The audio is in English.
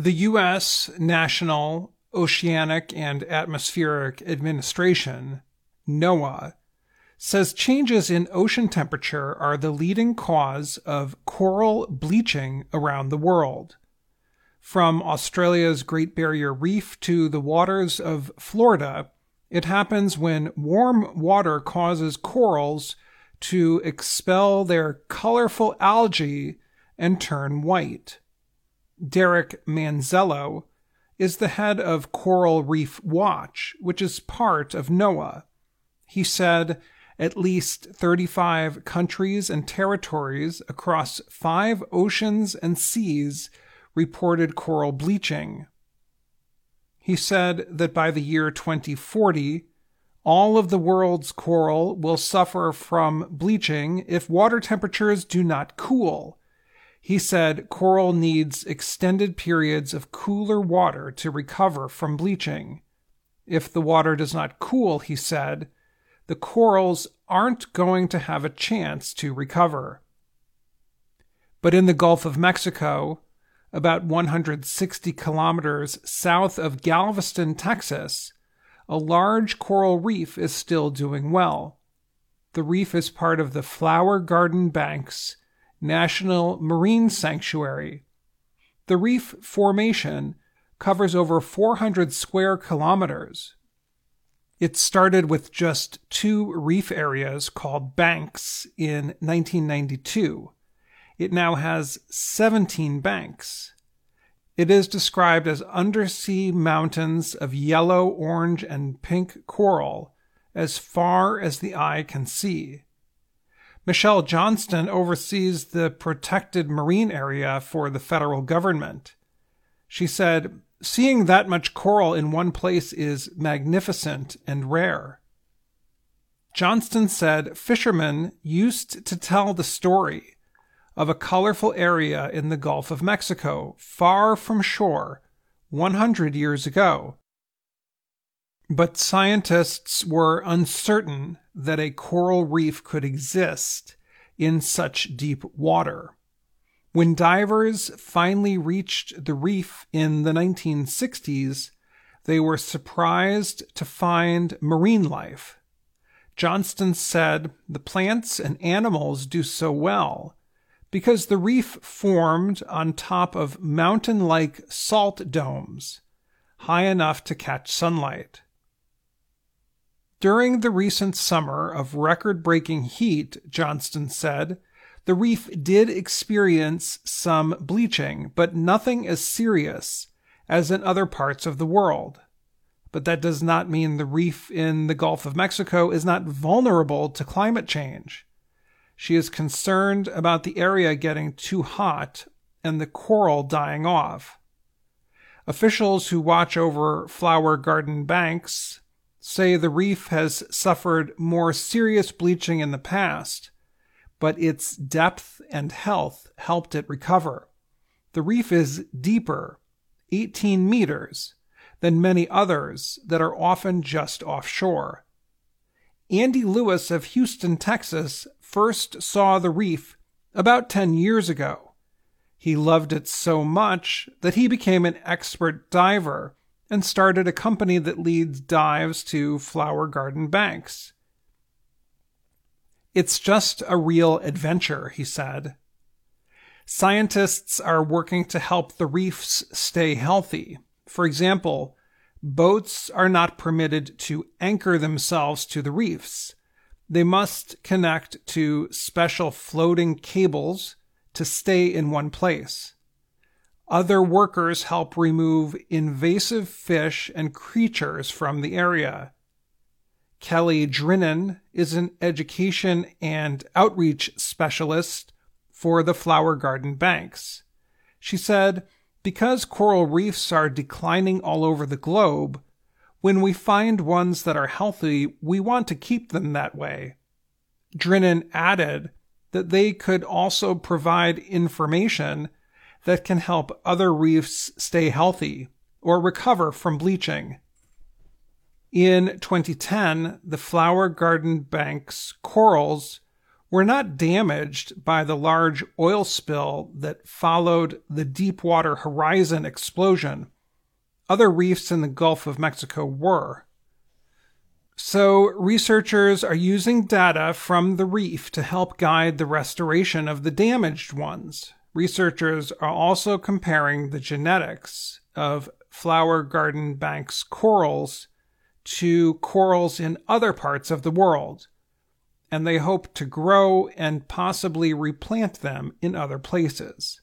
The U.S. National Oceanic and Atmospheric Administration, NOAA, says changes in ocean temperature are the leading cause of coral bleaching around the world. From Australia's Great Barrier Reef to the waters of Florida, it happens when warm water causes corals to expel their colorful algae and turn white. Derek Manzello is the head of Coral Reef Watch, which is part of NOAA. He said at least 35 countries and territories across five oceans and seas reported coral bleaching. He said that by the year 2040, all of the world's coral will suffer from bleaching if water temperatures do not cool. He said coral needs extended periods of cooler water to recover from bleaching. If the water does not cool, he said, the corals aren't going to have a chance to recover. But in the Gulf of Mexico, about 160 kilometers south of Galveston, Texas, a large coral reef is still doing well. The reef is part of the Flower Garden Banks National Marine Sanctuary. The reef formation covers over 400 square kilometers. It started with just two reef areas called banks in 1992. It now has 17 banks. It is described as undersea mountains of yellow, orange, and pink coral as far as the eye can see. Michelle Johnston oversees the protected marine area for the federal government. She said, Seeing that much coral in one place is magnificent and rare. Johnston said fishermen used to tell the story of a colorful area in the Gulf of Mexico, far from shore, 100 years ago. But scientists were uncertain that a coral reef could exist in such deep water. When divers finally reached the reef in the 1960s, they were surprised to find marine life. Johnston said the plants and animals do so well because the reef formed on top of mountain like salt domes, high enough to catch sunlight. During the recent summer of record breaking heat, Johnston said, the reef did experience some bleaching, but nothing as serious as in other parts of the world. But that does not mean the reef in the Gulf of Mexico is not vulnerable to climate change. She is concerned about the area getting too hot and the coral dying off. Officials who watch over flower garden banks say the reef has suffered more serious bleaching in the past, but its depth and health helped it recover. The reef is deeper, 18 meters, than many others that are often just offshore. Andy Lewis of Houston, Texas, first saw the reef about 10 years ago. He loved it so much that he became an expert diver and started a company that leads dives to flower garden banks. It's just a real adventure, he said. Scientists are working to help the reefs stay healthy. For example, boats are not permitted to anchor themselves to the reefs. They must connect to special floating cables to stay in one place. Other workers help remove invasive fish and creatures from the area. Kelly Drinnen is an education and outreach specialist for the Flower Garden Banks. She said, because coral reefs are declining all over the globe, when we find ones that are healthy, we want to keep them that way. Drinnen added that they could also provide information that can help other reefs stay healthy or recover from bleaching. In 2010, the Flower Garden Bank's corals were not damaged by the large oil spill that followed the Deepwater Horizon explosion. Other reefs in the Gulf of Mexico were. So, researchers are using data from the reef to help guide the restoration of the damaged ones. Researchers are also comparing the genetics of Flower Garden Bank's corals to corals in other parts of the world, and they hope to grow and possibly replant them in other places.